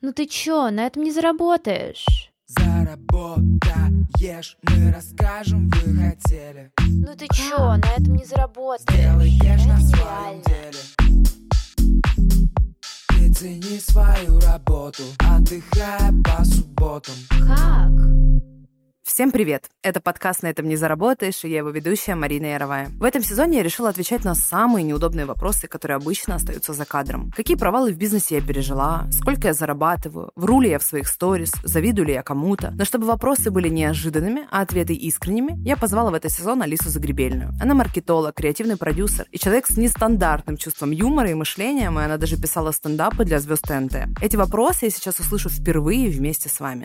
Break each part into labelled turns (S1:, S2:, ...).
S1: Ну ты чё, на этом не заработаешь?
S2: Заработаешь, мы расскажем, вы хотели
S1: Ну ты чё, на этом не заработаешь?
S2: Сделаешь на своем деле Ты цени свою работу, отдыхая по субботам
S1: Как?
S3: Всем привет! Это подкаст «На этом не заработаешь» и я его ведущая Марина Яровая. В этом сезоне я решила отвечать на самые неудобные вопросы, которые обычно остаются за кадром. Какие провалы в бизнесе я пережила, сколько я зарабатываю, вру ли я в своих сторис, завидую ли я кому-то. Но чтобы вопросы были неожиданными, а ответы искренними, я позвала в этот сезон Алису Загребельную. Она маркетолог, креативный продюсер и человек с нестандартным чувством юмора и мышлением, и она даже писала стендапы для звезд ТНТ. Эти вопросы я сейчас услышу впервые вместе с вами.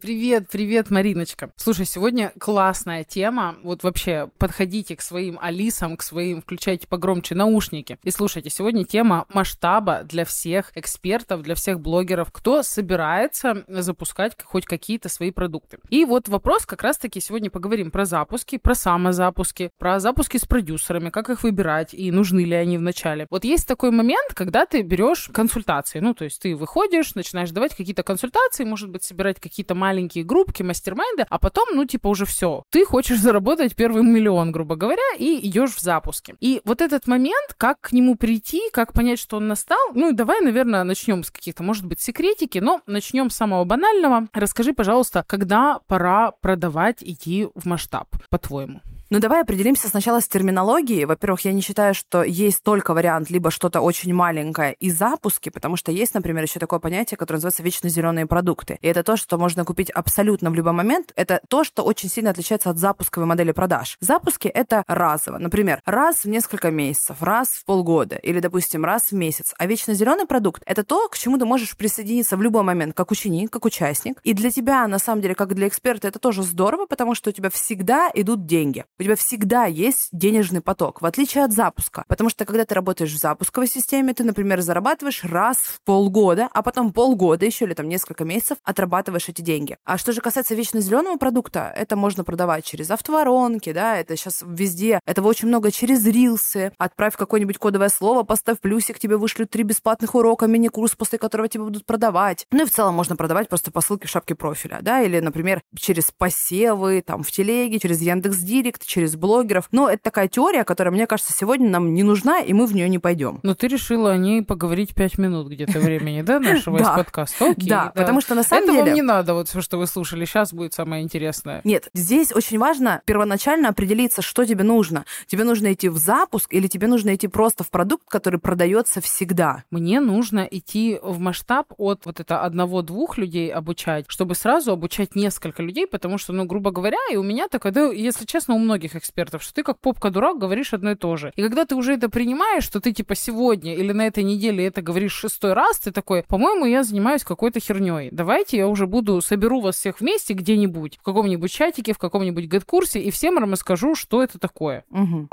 S4: Привет, привет, Мариночка. Слушай, сегодня классная тема. Вот вообще подходите к своим Алисам, к своим, включайте погромче наушники. И слушайте, сегодня тема масштаба для всех экспертов, для всех блогеров, кто собирается запускать хоть какие-то свои продукты. И вот вопрос как раз-таки сегодня поговорим про запуски, про самозапуски, про запуски с продюсерами, как их выбирать и нужны ли они в начале. Вот есть такой момент, когда ты берешь консультации. Ну, то есть ты выходишь, начинаешь давать какие-то консультации, может быть, собирать какие-то маленькие группки, мастер-майнды, а потом, ну, типа, уже все. Ты хочешь заработать первый миллион, грубо говоря, и идешь в запуске. И вот этот момент, как к нему прийти, как понять, что он настал, ну, давай, наверное, начнем с каких-то, может быть, секретики, но начнем с самого банального. Расскажи, пожалуйста, когда пора продавать, идти в масштаб, по-твоему?
S3: Ну, давай определимся сначала с терминологией. Во-первых, я не считаю, что есть только вариант либо что-то очень маленькое и запуски, потому что есть, например, еще такое понятие, которое называется вечно зеленые продукты. И это то, что можно купить абсолютно в любой момент. Это то, что очень сильно отличается от запусковой модели продаж. Запуски — это разово. Например, раз в несколько месяцев, раз в полгода или, допустим, раз в месяц. А вечно зеленый продукт — это то, к чему ты можешь присоединиться в любой момент, как ученик, как участник. И для тебя, на самом деле, как для эксперта, это тоже здорово, потому что у тебя всегда идут деньги у тебя всегда есть денежный поток, в отличие от запуска. Потому что когда ты работаешь в запусковой системе, ты, например, зарабатываешь раз в полгода, а потом полгода еще или там несколько месяцев отрабатываешь эти деньги. А что же касается вечно зеленого продукта, это можно продавать через автоворонки, да, это сейчас везде, этого очень много через рилсы. Отправь какое-нибудь кодовое слово, поставь плюсик, тебе вышлют три бесплатных урока, мини-курс, после которого тебе будут продавать. Ну и в целом можно продавать просто по ссылке в шапке профиля, да, или, например, через посевы, там, в телеге, через Яндекс.Директ, через блогеров. Но это такая теория, которая, мне кажется, сегодня нам не нужна, и мы в нее не пойдем.
S4: Но ты решила о ней поговорить пять минут где-то времени, да, нашего из подкаста?
S3: Да, потому что на самом
S4: Это
S3: деле...
S4: вам не надо, вот все, что вы слушали. Сейчас будет самое интересное.
S3: Нет, здесь очень важно первоначально определиться, что тебе нужно. Тебе нужно идти в запуск или тебе нужно идти просто в продукт, который продается всегда.
S4: Мне нужно идти в масштаб от вот это одного-двух людей обучать, чтобы сразу обучать несколько людей, потому что, ну, грубо говоря, и у меня такое, да, если честно, у многих экспертов, что ты как попка-дурак говоришь одно и то же. И когда ты уже это принимаешь, что ты типа сегодня или на этой неделе это говоришь шестой раз, ты такой, по-моему, я занимаюсь какой-то херней. Давайте я уже буду, соберу вас всех вместе где-нибудь, в каком-нибудь чатике, в каком-нибудь гид-курсе, и всем расскажу, что это такое.
S3: Мгм.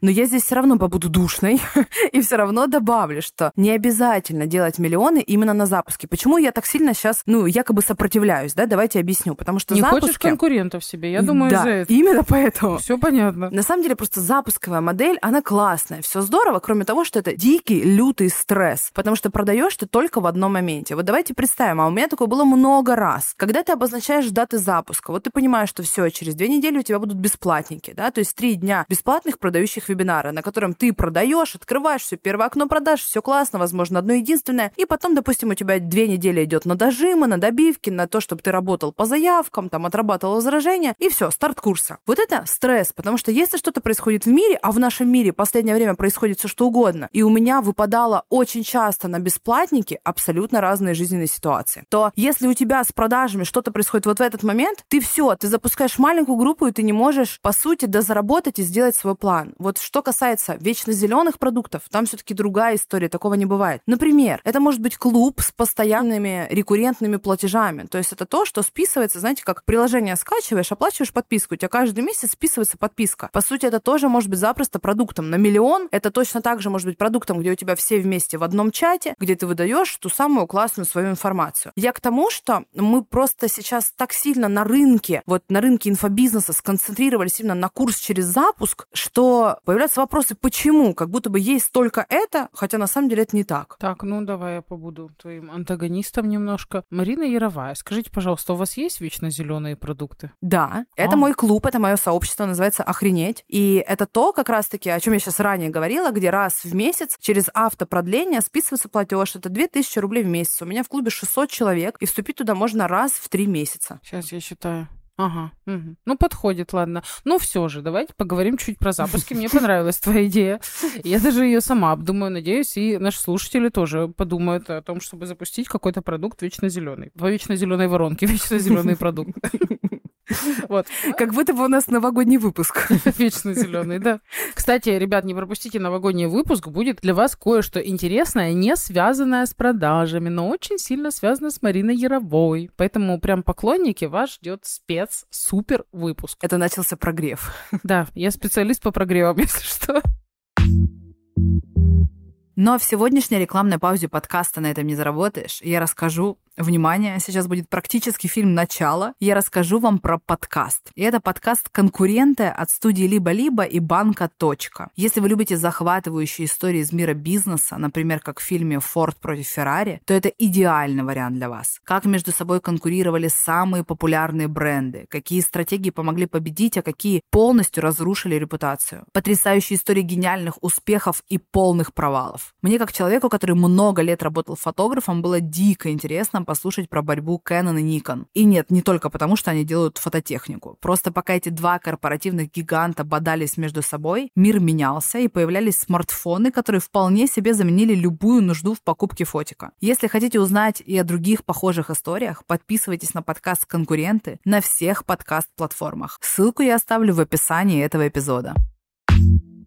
S3: Но я здесь все равно побуду душной и все равно добавлю, что не обязательно делать миллионы именно на запуске. Почему я так сильно сейчас, ну, якобы сопротивляюсь, да? Давайте объясню. Потому что
S4: Не
S3: запуски...
S4: хочешь конкурентов себе, я думаю,
S3: да,
S4: из-за этого.
S3: именно поэтому.
S4: Все понятно.
S3: На самом деле просто запусковая модель, она классная, все здорово, кроме того, что это дикий, лютый стресс, потому что продаешь ты только в одном моменте. Вот давайте представим, а у меня такое было много раз. Когда ты обозначаешь даты запуска, вот ты понимаешь, что все, через две недели у тебя будут бесплатники, да, то есть три дня бесплатных продающих вебинара, на котором ты продаешь, открываешь все, первое окно продаж, все классно, возможно, одно единственное, и потом, допустим, у тебя две недели идет на дожимы, на добивки, на то, чтобы ты работал по заявкам, там, отрабатывал возражения, и все, старт курса. Вот это стресс, потому что если что-то происходит в мире, а в нашем мире в последнее время происходит все что угодно, и у меня выпадало очень часто на бесплатники абсолютно разные жизненные ситуации, то если у тебя с продажами что-то происходит вот в этот момент, ты все, ты запускаешь маленькую группу, и ты не можешь, по сути, дозаработать и сделать свой план. Вот что касается вечно зеленых продуктов, там все-таки другая история, такого не бывает. Например, это может быть клуб с постоянными рекуррентными платежами. То есть это то, что списывается, знаете, как приложение скачиваешь, оплачиваешь подписку, у тебя каждый месяц списывается подписка. По сути, это тоже может быть запросто продуктом на миллион. Это точно так же может быть продуктом, где у тебя все вместе в одном чате, где ты выдаешь ту самую классную свою информацию. Я к тому, что мы просто сейчас так сильно на рынке, вот на рынке инфобизнеса сконцентрировались именно на курс через запуск, что появляются вопросы, почему? Как будто бы есть только это, хотя на самом деле это не так.
S4: Так, ну давай я побуду твоим антагонистом немножко. Марина Яровая, скажите, пожалуйста, у вас есть вечно зеленые продукты?
S3: Да, это
S4: А.
S3: мой клуб, это мое сообщество, называется «Охренеть». И это то, как раз-таки, о чем я сейчас ранее говорила, где раз в месяц через автопродление списывается платеж. Это 2000 рублей в месяц. У меня в клубе 600 человек, и вступить туда можно раз в три месяца.
S4: Сейчас я считаю. Ага, мгм. ну подходит, ладно. Ну все же, давайте поговорим чуть про запуски. Мне понравилась твоя идея. Я даже ее сама обдумаю, надеюсь, и наши слушатели тоже подумают о том, чтобы запустить какой-то продукт вечно зеленый. По вечно зеленой воронке, вечно зеленый продукт. Вот.
S3: Как будто бы у нас новогодний выпуск.
S4: Вечно зеленый, да. Кстати, ребят, не пропустите новогодний выпуск. Будет для вас кое-что интересное, не связанное с продажами, но очень сильно связано с Мариной Яровой. Поэтому прям поклонники, вас ждет спец супер выпуск.
S3: Это начался прогрев.
S4: Да, я специалист по прогревам, если что.
S3: Но в сегодняшней рекламной паузе подкаста «На этом не заработаешь» я расскажу Внимание, сейчас будет практически фильм «Начало». Я расскажу вам про подкаст. И это подкаст конкуренты от студии «Либо-либо» и банка «Точка». Если вы любите захватывающие истории из мира бизнеса, например, как в фильме «Форд против Феррари», то это идеальный вариант для вас. Как между собой конкурировали самые популярные бренды, какие стратегии помогли победить, а какие полностью разрушили репутацию. Потрясающие истории гениальных успехов и полных провалов. Мне, как человеку, который много лет работал фотографом, было дико интересно послушать про борьбу Canon и Nikon. И нет, не только потому, что они делают фототехнику. Просто пока эти два корпоративных гиганта бодались между собой, мир менялся, и появлялись смартфоны, которые вполне себе заменили любую нужду в покупке фотика. Если хотите узнать и о других похожих историях, подписывайтесь на подкаст «Конкуренты» на всех подкаст-платформах. Ссылку я оставлю в описании этого эпизода.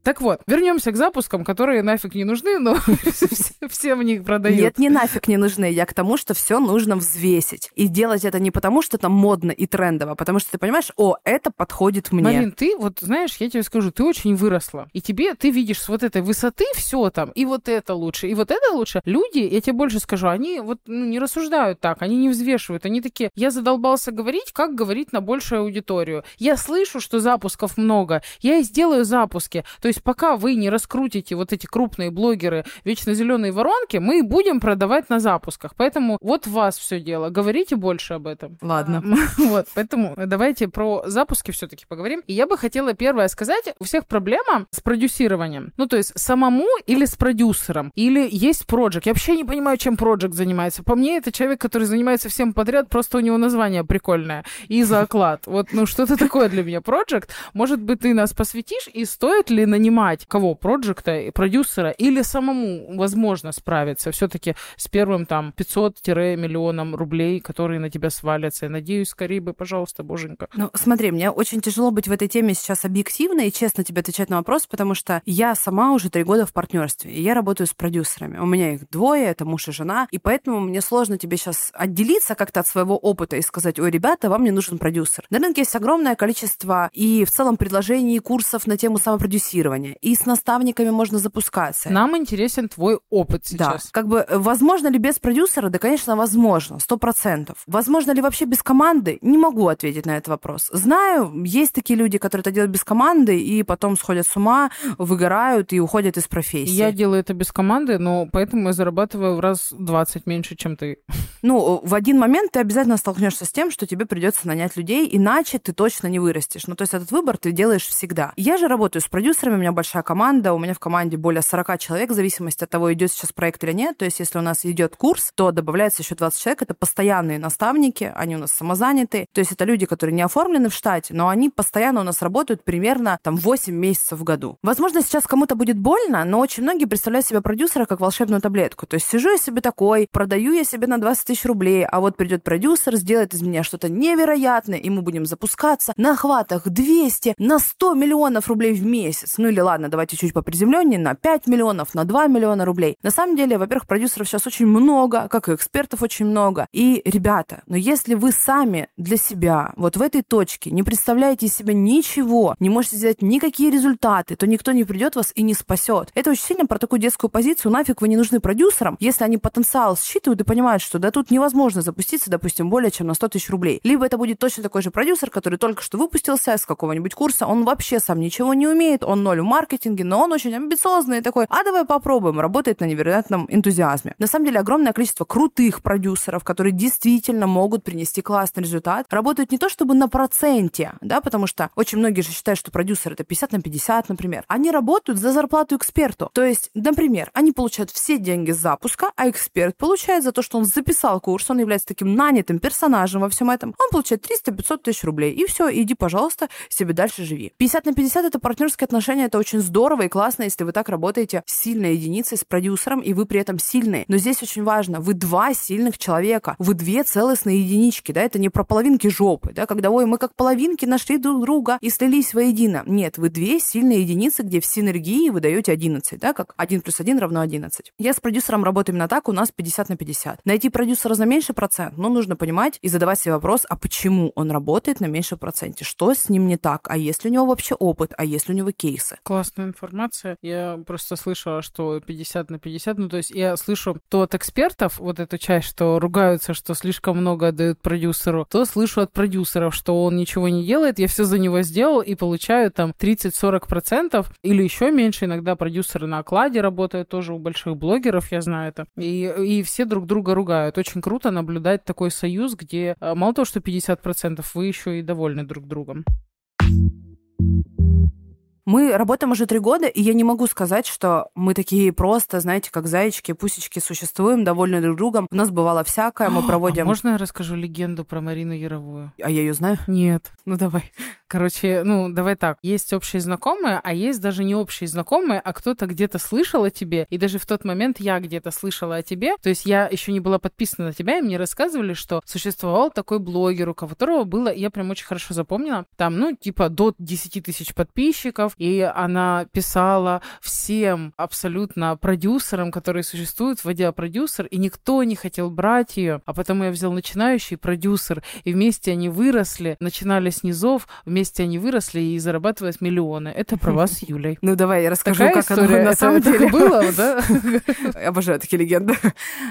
S4: Так вот, вернемся к запускам, которые нафиг не нужны, но все- в них продают.
S3: Нет, не нафиг не нужны. Я к тому, что все нужно взвесить. И делать это не потому, что это модно и трендово, а потому что ты понимаешь, о, это подходит мне.
S4: Марин, ты вот знаешь, я тебе скажу, ты очень выросла. И тебе, ты видишь с вот этой высоты все там, и вот это лучше, и вот это лучше. Люди, я тебе больше скажу, они вот ну, не рассуждают так, они не взвешивают. Они такие, я задолбался говорить, как говорить на большую аудиторию. Я слышу, что запусков много, я и сделаю запуски. То есть пока вы не раскрутите вот эти крупные блогеры вечно зеленые воронки, мы будем продавать на запусках. Поэтому вот вас все дело. Говорите больше об этом.
S3: Ладно.
S4: Вот, поэтому давайте про запуски все-таки поговорим. И я бы хотела первое сказать, у всех проблема с продюсированием. Ну, то есть самому или с продюсером, или есть проект. Я вообще не понимаю, чем проект занимается. По мне, это человек, который занимается всем подряд, просто у него название прикольное. И за оклад. Вот, ну, что-то такое для меня проект. Может быть, ты нас посвятишь, и стоит ли нанимать кого? Проекта, продюсера, или самому возможно справиться все-таки с первым там 500-миллионом рублей, которые на тебя свалятся. Я надеюсь, скорее бы, пожалуйста, боженька.
S3: Ну, смотри, мне очень тяжело быть в этой теме сейчас объективной и честно тебе отвечать на вопрос, потому что я сама уже три года в партнерстве, и я работаю с продюсерами. У меня их двое, это муж и жена, и поэтому мне сложно тебе сейчас отделиться как-то от своего опыта и сказать, ой, ребята, вам не нужен продюсер. На рынке есть огромное количество и в целом предложений, курсов на тему самопродюсирования, и с наставниками можно запускаться.
S4: Нам интересен твой опыт
S3: Да,
S4: сейчас.
S3: как бы э, возможно ли без продюсера? Да, конечно, возможно, сто процентов. Возможно ли вообще без команды? Не могу ответить на этот вопрос. Знаю, есть такие люди, которые это делают без команды и потом сходят с ума, выгорают и уходят из профессии.
S4: Я делаю это без команды, но поэтому я зарабатываю в раз 20 меньше, чем ты.
S3: Ну, в один момент ты обязательно столкнешься с тем, что тебе придется нанять людей, иначе ты точно не вырастешь. Ну, то есть этот выбор ты делаешь всегда. Я же работаю с продюсерами, меня большая команда, у меня в команде более 40 человек, в зависимости от того, идет сейчас проект или нет. То есть если у нас идет курс, то добавляется еще 20 человек, это постоянные наставники, они у нас самозаняты. То есть это люди, которые не оформлены в штате, но они постоянно у нас работают примерно там 8 месяцев в году. Возможно, сейчас кому-то будет больно, но очень многие представляют себе продюсера как волшебную таблетку. То есть сижу я себе такой, продаю я себе на 20 тысяч рублей, а вот придет продюсер, сделает из меня что-то невероятное, и мы будем запускаться на охватах 200, на 100 миллионов рублей в месяц. Ну или ладно, давайте чуть поприземленнее, на 5 миллионов, на 2 миллиона рублей. На самом деле, во-первых, продюсеров сейчас очень много, как и экспертов очень много. И, ребята, но если вы сами для себя вот в этой точке не представляете из себя ничего, не можете сделать никакие результаты, то никто не придет вас и не спасет. Это очень сильно про такую детскую позицию. Нафиг вы не нужны продюсерам, если они потенциал считывают и понимают, что да тут невозможно запуститься, допустим, более чем на 100 тысяч рублей. Либо это будет точно такой же продюсер, который только что выпустился с какого-нибудь курса, он вообще сам ничего не умеет, он ноль в маркетинге, но он очень амбициозный такой, а давай попробуем, работает на невероятном энтузиазме. На самом деле огромное количество крутых продюсеров, которые действительно могут принести классный результат, работают не то чтобы на проценте, да, потому что очень многие же считают, что продюсер это 50 на 50, например. Они работают за зарплату эксперту. То есть, например, они получают все деньги с запуска, а эксперт получает за то, что он записал курс, он является таким нанятым персонажем во всем этом, он получает 300-500 тысяч рублей. И все, иди, пожалуйста, себе дальше живи. 50 на 50 это партнерские отношения, это очень здорово и классно, если вы так работаете с сильной единицей, с продюсером, и вы при этом сильные. Но здесь очень важно, вы два сильных человека, вы две целостные единички, да, это не про половинки жопы, да, когда, ой, мы как половинки нашли друг друга и слились воедино. Нет, вы две сильные единицы, где в синергии вы даете 11, да, как 1 плюс 1 равно 11. Я с продюсером работаю именно так, у нас 50 на 50. Найти продюсера за меньший процент, но нужно понимать и задавать себе вопрос, а почему он работает на меньшем проценте? Что с ним не так? А есть ли у него вообще опыт? А есть ли у него кейсы?
S4: Классная информация. Я просто слышала, что 50 на 50, ну то есть я слышу то от экспертов вот эту часть, что ругаются, что слишком много отдают продюсеру, то слышу от продюсеров, что он ничего не делает, я все за него сделал и получаю там 30-40% или еще меньше. Иногда продюсеры на окладе работают тоже у больших блогеров, я знаю это. И, и все друг друга ругают. Очень круто наблюдать такой союз, где э, мало того, что 50%, вы еще и довольны друг другом.
S3: Мы работаем уже три года, и я не могу сказать, что мы такие просто, знаете, как зайчики, пусечки существуем, довольны друг другом. У нас бывало всякое, мы проводим...
S4: А можно я расскажу легенду про Марину Яровую?
S3: А я ее знаю?
S4: Нет. Ну давай. Короче, ну давай так. Есть общие знакомые, а есть даже не общие знакомые, а кто-то где-то слышал о тебе. И даже в тот момент я где-то слышала о тебе. То есть я еще не была подписана на тебя, и мне рассказывали, что существовал такой блогер, у которого было, я прям очень хорошо запомнила, там, ну, типа до 10 тысяч подписчиков, и она писала всем абсолютно продюсерам, которые существуют, вводила продюсер, и никто не хотел брать ее, а потому я взял начинающий продюсер, и вместе они выросли, начинали с низов, вместе они выросли и зарабатывают миллионы. Это про вас с Юлей.
S3: Ну давай я расскажу,
S4: Такая
S3: как
S4: история.
S3: оно на самом деле
S4: было, да?
S3: Обожаю такие легенды.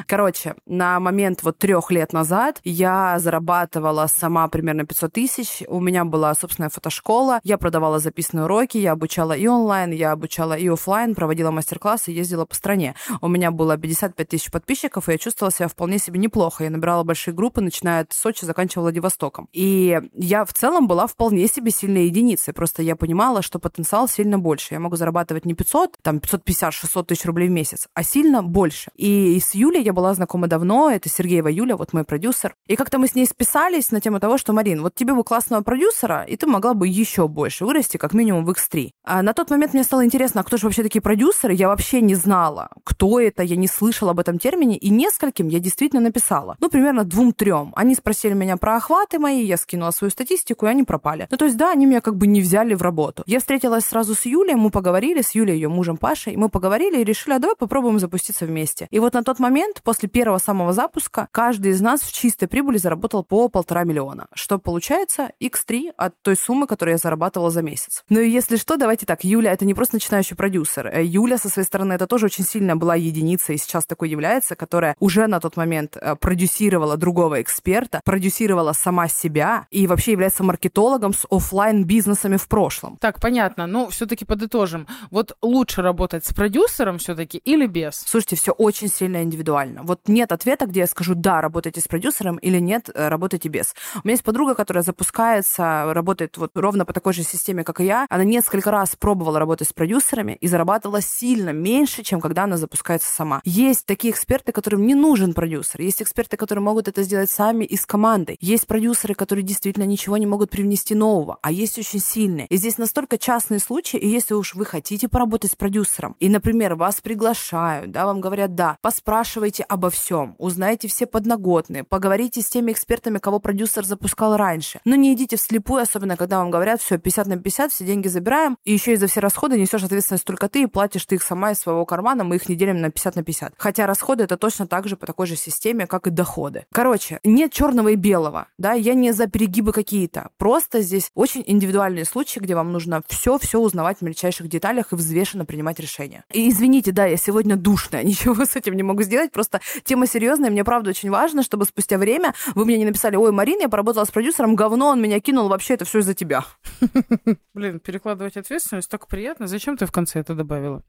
S3: Короче, на момент вот трех лет назад я зарабатывала сама примерно 500 тысяч. У меня была собственная фотошкола. Я продавала записанные уроки, я обучала и онлайн, я обучала и офлайн, проводила мастер-классы, ездила по стране. У меня было 55 тысяч подписчиков, и я чувствовала себя вполне себе неплохо. Я набирала большие группы, начиная от Сочи, заканчивая Владивостоком. И я в целом была вполне себе сильной единицей. Просто я понимала, что потенциал сильно больше. Я могу зарабатывать не 500, там 550-600 тысяч рублей в месяц, а сильно больше. И с Юлей я была знакома давно, это Сергеева Юля, вот мой продюсер. И как-то мы с ней списались на тему того, что, Марин, вот тебе бы классного продюсера, и ты могла бы еще больше вырасти, как минимум в X3. А на тот момент мне стало интересно, а кто же вообще такие продюсеры? Я вообще не знала, кто это, я не слышала об этом термине, и нескольким я действительно написала. Ну, примерно двум-трем. Они спросили меня про охваты мои, я скинула свою статистику, и они пропали. Ну, то есть, да, они меня как бы не взяли в работу. Я встретилась сразу с Юлей, мы поговорили, с Юлей, ее мужем Пашей, мы поговорили и решили, а давай попробуем запуститься вместе. И вот на тот момент, после первого самого запуска, каждый из нас в чистой прибыли заработал по полтора миллиона, что получается x3 от той суммы, которую я зарабатывала за месяц. Ну и если что, давайте так, Юля это не просто начинающий продюсер. Э, Юля со своей стороны это тоже очень сильно была единица и сейчас такой является, которая уже на тот момент э, продюсировала другого эксперта, продюсировала сама себя и вообще является маркетологом с офлайн бизнесами в прошлом.
S4: Так, понятно. Ну, все-таки подытожим. Вот лучше работать с продюсером все-таки или без?
S3: Слушайте, все очень сильно индивидуально. Вот нет ответа, где я скажу, да, работайте с продюсером или нет, э, работайте без. У меня есть подруга, которая запускается, работает вот ровно по такой же системе, как и я. Она несколько раз пробовала работать с продюсерами и зарабатывала сильно меньше, чем когда она запускается сама. Есть такие эксперты, которым не нужен продюсер. Есть эксперты, которые могут это сделать сами из команды. Есть продюсеры, которые действительно ничего не могут привнести нового, а есть очень сильные. И здесь настолько частные случаи, и если уж вы хотите поработать с продюсером, и, например, вас приглашают, да, вам говорят, да, поспрашивайте обо всем, узнайте все подноготные, поговорите с теми экспертами, кого продюсер запускал раньше. Но не идите вслепую, особенно когда вам говорят, все, 50 на 50, все деньги забираем, и еще и за все расходы несешь ответственность только ты, и платишь ты их сама из своего кармана, мы их не делим на 50 на 50. Хотя расходы это точно так же по такой же системе, как и доходы. Короче, нет черного и белого, да, я не за перегибы какие-то. Просто здесь очень индивидуальные случаи, где вам нужно все-все узнавать в мельчайших деталях и взвешенно принимать решения. И извините, да, я сегодня душная, ничего с этим не могу сделать, просто тема серьезная, мне правда очень важно, чтобы спустя время вы мне не написали, ой, Марин, я поработала с продюсером, говно, он меня кинул, вообще это все из-за тебя.
S4: Блин, перекладывать ответственность, так приятно. Зачем ты в конце это добавила?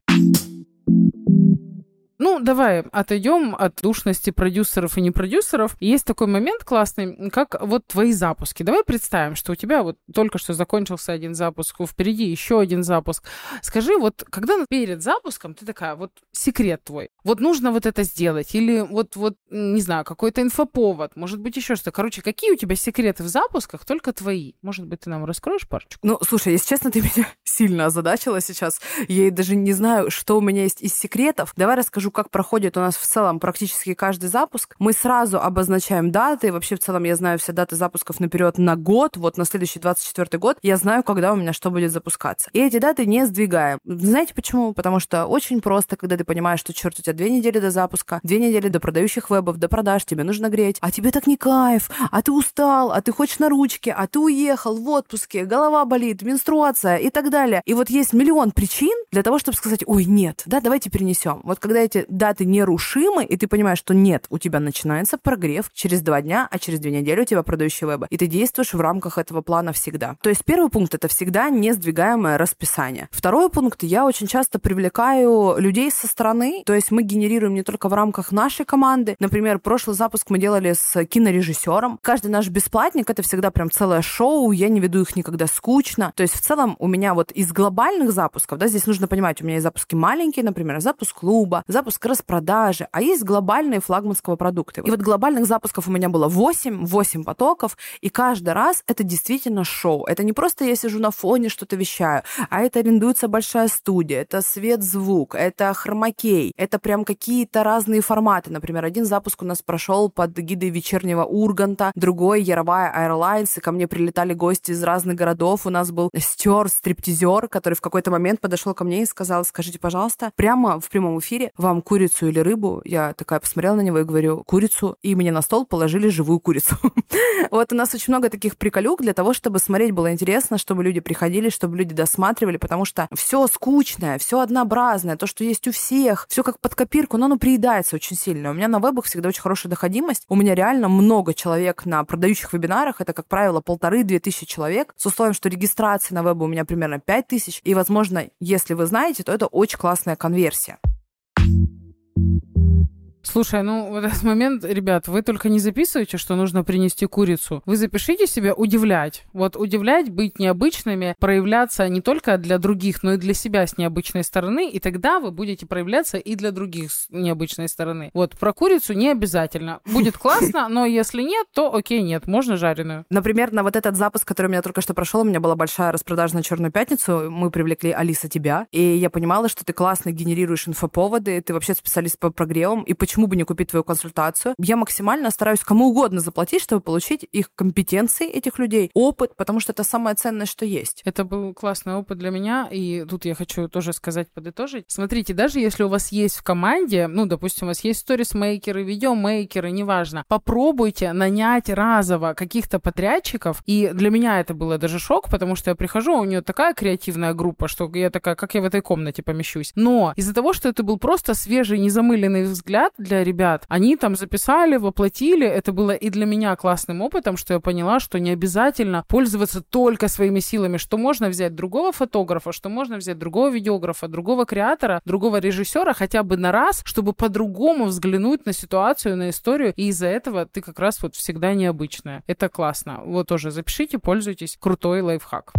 S4: Ну, давай отойдем от душности продюсеров и не продюсеров. Есть такой момент классный, как вот твои запуски. Давай представим, что у тебя вот только что закончился один запуск, впереди еще один запуск. Скажи, вот когда перед запуском ты такая, вот секрет твой, вот нужно вот это сделать, или вот, вот не знаю, какой-то инфоповод, может быть, еще что-то. Короче, какие у тебя секреты в запусках, только твои? Может быть, ты нам раскроешь парочку?
S3: Ну, слушай, если честно, ты меня сильно озадачила сейчас. Я даже не знаю, что у меня есть из секретов. Давай расскажу, как проходит у нас в целом практически каждый запуск. Мы сразу обозначаем даты. Вообще, в целом, я знаю все даты запусков наперед на год. Вот на следующий 24 год я знаю, когда у меня что будет запускаться. И эти даты не сдвигаем. Знаете почему? Потому что очень просто, когда ты понимаешь, что, черт, у тебя две недели до запуска, две недели до продающих вебов, до продаж, тебе нужно греть, а тебе так не кайф, а ты устал, а ты хочешь на ручке, а ты уехал в отпуске, голова болит, менструация и так далее. И вот есть миллион причин для того, чтобы сказать, ой, нет, да, давайте перенесем. Вот когда эти даты нерушимы, и ты понимаешь, что нет, у тебя начинается прогрев через два дня, а через две недели у тебя продающий веба. И ты действуешь в рамках этого плана всегда. То есть первый пункт — это всегда не сдвигаемое расписание. Второй пункт — я очень часто привлекаю людей со стороны, то есть мы генерируем не только в рамках нашей команды. Например, прошлый запуск мы делали с кинорежиссером. Каждый наш бесплатник — это всегда прям целое шоу, я не веду их никогда скучно. То есть в целом у меня вот из глобальных запусков, да, здесь нужно понимать, у меня есть запуски маленькие, например, запуск клуба, запуск распродажи, а есть глобальные флагманского продукта. И вот глобальных запусков у меня было 8, 8 потоков, и каждый раз это действительно шоу. Это не просто я сижу на фоне, что-то вещаю, а это арендуется большая студия, это свет, звук, это хромакей, это прям какие-то разные форматы. Например, один запуск у нас прошел под гидой вечернего Урганта, другой Яровая Airlines, и ко мне прилетали гости из разных городов. У нас был стер, стриптизер, который в какой-то момент подошел ко мне и сказал, скажите, пожалуйста, прямо в прямом эфире вам курицу или рыбу? Я такая посмотрела на него и говорю, курицу, и мне на стол положили живую курицу. Вот у нас очень много таких приколюк для того, чтобы смотреть было интересно, чтобы люди приходили, чтобы люди досматривали, потому что все скучное, все однообразное, то, что есть у всех, все как под копирку, но оно приедается очень сильно. У меня на вебах всегда очень хорошая доходимость. У меня реально много человек на продающих вебинарах. Это, как правило, полторы-две тысячи человек. С условием, что регистрация на вебе у меня примерно пять тысяч. И, возможно, если вы знаете, то это очень классная конверсия.
S4: Слушай, ну в этот момент, ребят, вы только не записывайте, что нужно принести курицу. Вы запишите себе удивлять. Вот удивлять, быть необычными, проявляться не только для других, но и для себя с необычной стороны, и тогда вы будете проявляться и для других с необычной стороны. Вот про курицу не обязательно. Будет классно, но если нет, то окей, нет, можно жареную.
S3: Например, на вот этот запуск, который у меня только что прошел, у меня была большая распродажа на Черную пятницу. Мы привлекли Алиса тебя, и я понимала, что ты классно генерируешь инфоповоды, ты вообще специалист по прогревам, и почему почему бы не купить твою консультацию? Я максимально стараюсь кому угодно заплатить, чтобы получить их компетенции, этих людей, опыт, потому что это самое ценное, что есть.
S4: Это был классный опыт для меня, и тут я хочу тоже сказать, подытожить. Смотрите, даже если у вас есть в команде, ну, допустим, у вас есть сторисмейкеры, видеомейкеры, неважно, попробуйте нанять разово каких-то подрядчиков, и для меня это было даже шок, потому что я прихожу, а у нее такая креативная группа, что я такая, как я в этой комнате помещусь. Но из-за того, что это был просто свежий, незамыленный взгляд, для ребят. Они там записали, воплотили. Это было и для меня классным опытом, что я поняла, что не обязательно пользоваться только своими силами, что можно взять другого фотографа, что можно взять другого видеографа, другого креатора, другого режиссера хотя бы на раз, чтобы по-другому взглянуть на ситуацию, на историю. И из-за этого ты как раз вот всегда необычная. Это классно. Вот тоже запишите, пользуйтесь. Крутой лайфхак.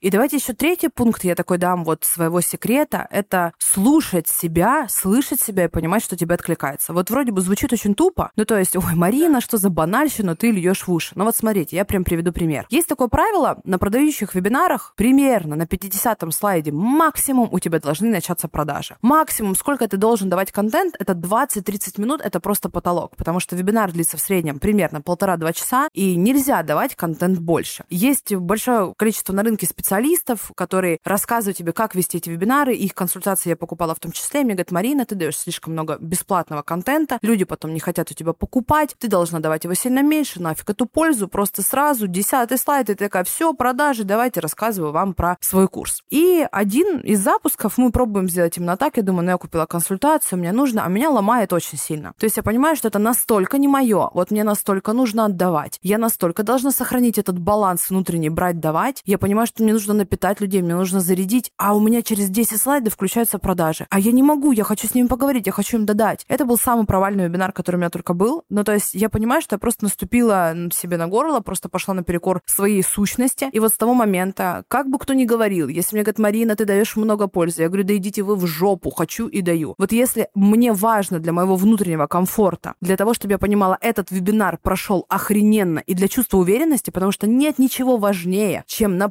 S3: И давайте еще третий пункт я такой дам вот своего секрета. Это слушать себя, слышать себя и понимать, что тебе откликается. Вот вроде бы звучит очень тупо. Ну, то есть, ой, Марина, что за банальщина ты льешь в уши. Но вот смотрите, я прям приведу пример. Есть такое правило на продающих вебинарах, примерно на 50-м слайде максимум у тебя должны начаться продажи. Максимум, сколько ты должен давать контент, это 20-30 минут, это просто потолок, потому что вебинар длится в среднем примерно полтора-два часа, и нельзя давать контент больше. Есть большое количество на рынке специалистов, специалистов, которые рассказывают тебе, как вести эти вебинары. Их консультации я покупала в том числе. Мне говорят, Марина, ты даешь слишком много бесплатного контента, люди потом не хотят у тебя покупать, ты должна давать его сильно меньше, нафиг эту пользу, просто сразу десятый слайд, и ты такая, все, продажи, давайте рассказываю вам про свой курс. И один из запусков мы пробуем сделать именно так, я думаю, ну я купила консультацию, мне нужно, а меня ломает очень сильно. То есть я понимаю, что это настолько не мое, вот мне настолько нужно отдавать, я настолько должна сохранить этот баланс внутренний, брать, давать, я понимаю, что мне нужно нужно напитать людей, мне нужно зарядить, а у меня через 10 слайдов включаются продажи. А я не могу, я хочу с ними поговорить, я хочу им додать. Это был самый провальный вебинар, который у меня только был. Ну, то есть я понимаю, что я просто наступила себе на горло, просто пошла наперекор своей сущности. И вот с того момента, как бы кто ни говорил, если мне говорят, Марина, ты даешь много пользы, я говорю, да идите вы в жопу, хочу и даю. Вот если мне важно для моего внутреннего комфорта, для того, чтобы я понимала, этот вебинар прошел охрененно и для чувства уверенности, потому что нет ничего важнее, чем на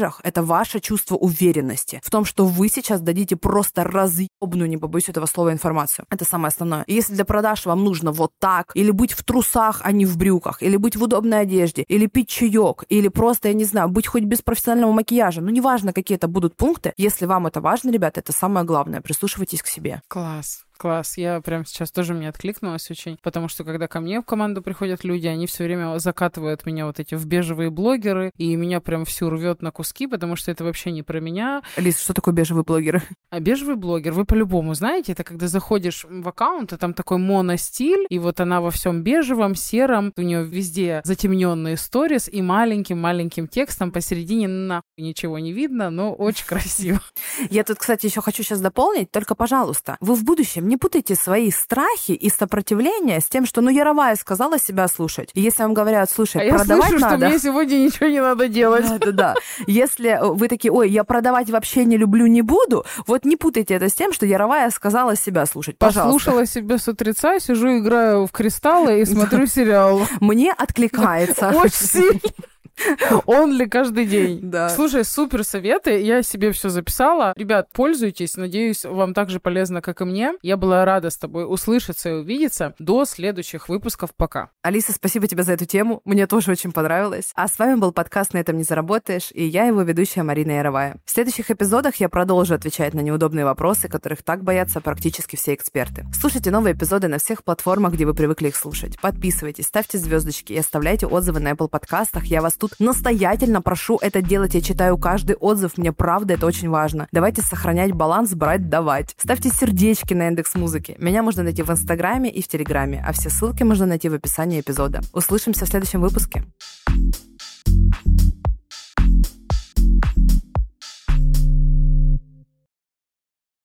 S3: продажах это ваше чувство уверенности в том, что вы сейчас дадите просто разъебную, не побоюсь этого слова, информацию. Это самое основное. И если для продаж вам нужно вот так, или быть в трусах, а не в брюках, или быть в удобной одежде, или пить чаек, или просто, я не знаю, быть хоть без профессионального макияжа, ну неважно, какие это будут пункты, если вам это важно, ребята, это самое главное, прислушивайтесь к себе.
S4: Класс. Класс, я прям сейчас тоже мне откликнулась очень, потому что когда ко мне в команду приходят люди, они все время закатывают меня вот эти в бежевые блогеры, и меня прям всю рвет на куски, потому что это вообще не про меня.
S3: Лиз, что такое бежевые блогеры?
S4: А бежевый блогер, вы по-любому знаете, это когда заходишь в аккаунт, и там такой моностиль, и вот она во всем бежевом, сером, у нее везде затемненные сторис и маленьким-маленьким текстом посередине нахуй ничего не видно, но очень красиво.
S3: Я тут, кстати, еще хочу сейчас дополнить, только, пожалуйста, вы в будущем не путайте свои страхи и сопротивление с тем, что, ну, Яровая сказала себя слушать. И если вам говорят, слушай,
S4: а
S3: продавать
S4: я слышу,
S3: надо...
S4: что мне сегодня ничего не надо делать.
S3: Да-да-да. Если вы такие, ой, я продавать вообще не люблю, не буду, вот не путайте это с тем, что Яровая сказала себя слушать. Пожалуйста.
S4: Послушала себя с утреца, сижу, играю в кристаллы и смотрю сериал.
S3: Мне откликается.
S4: Очень сильно. Он ли каждый день.
S3: Да.
S4: Слушай, супер советы. Я себе все записала. Ребят, пользуйтесь. Надеюсь, вам так же полезно, как и мне. Я была рада с тобой услышаться и увидеться. До следующих выпусков. Пока.
S3: Алиса, спасибо тебе за эту тему. Мне тоже очень понравилось. А с вами был подкаст «На этом не заработаешь» и я его ведущая Марина Яровая. В следующих эпизодах я продолжу отвечать на неудобные вопросы, которых так боятся практически все эксперты. Слушайте новые эпизоды на всех платформах, где вы привыкли их слушать. Подписывайтесь, ставьте звездочки и оставляйте отзывы на Apple подкастах. Я вас тут настоятельно прошу это делать. Я читаю каждый отзыв, мне правда это очень важно. Давайте сохранять баланс, брать, давать. Ставьте сердечки на индекс музыки. Меня можно найти в Инстаграме и в Телеграме, а все ссылки можно найти в описании эпизода. Услышимся в следующем выпуске.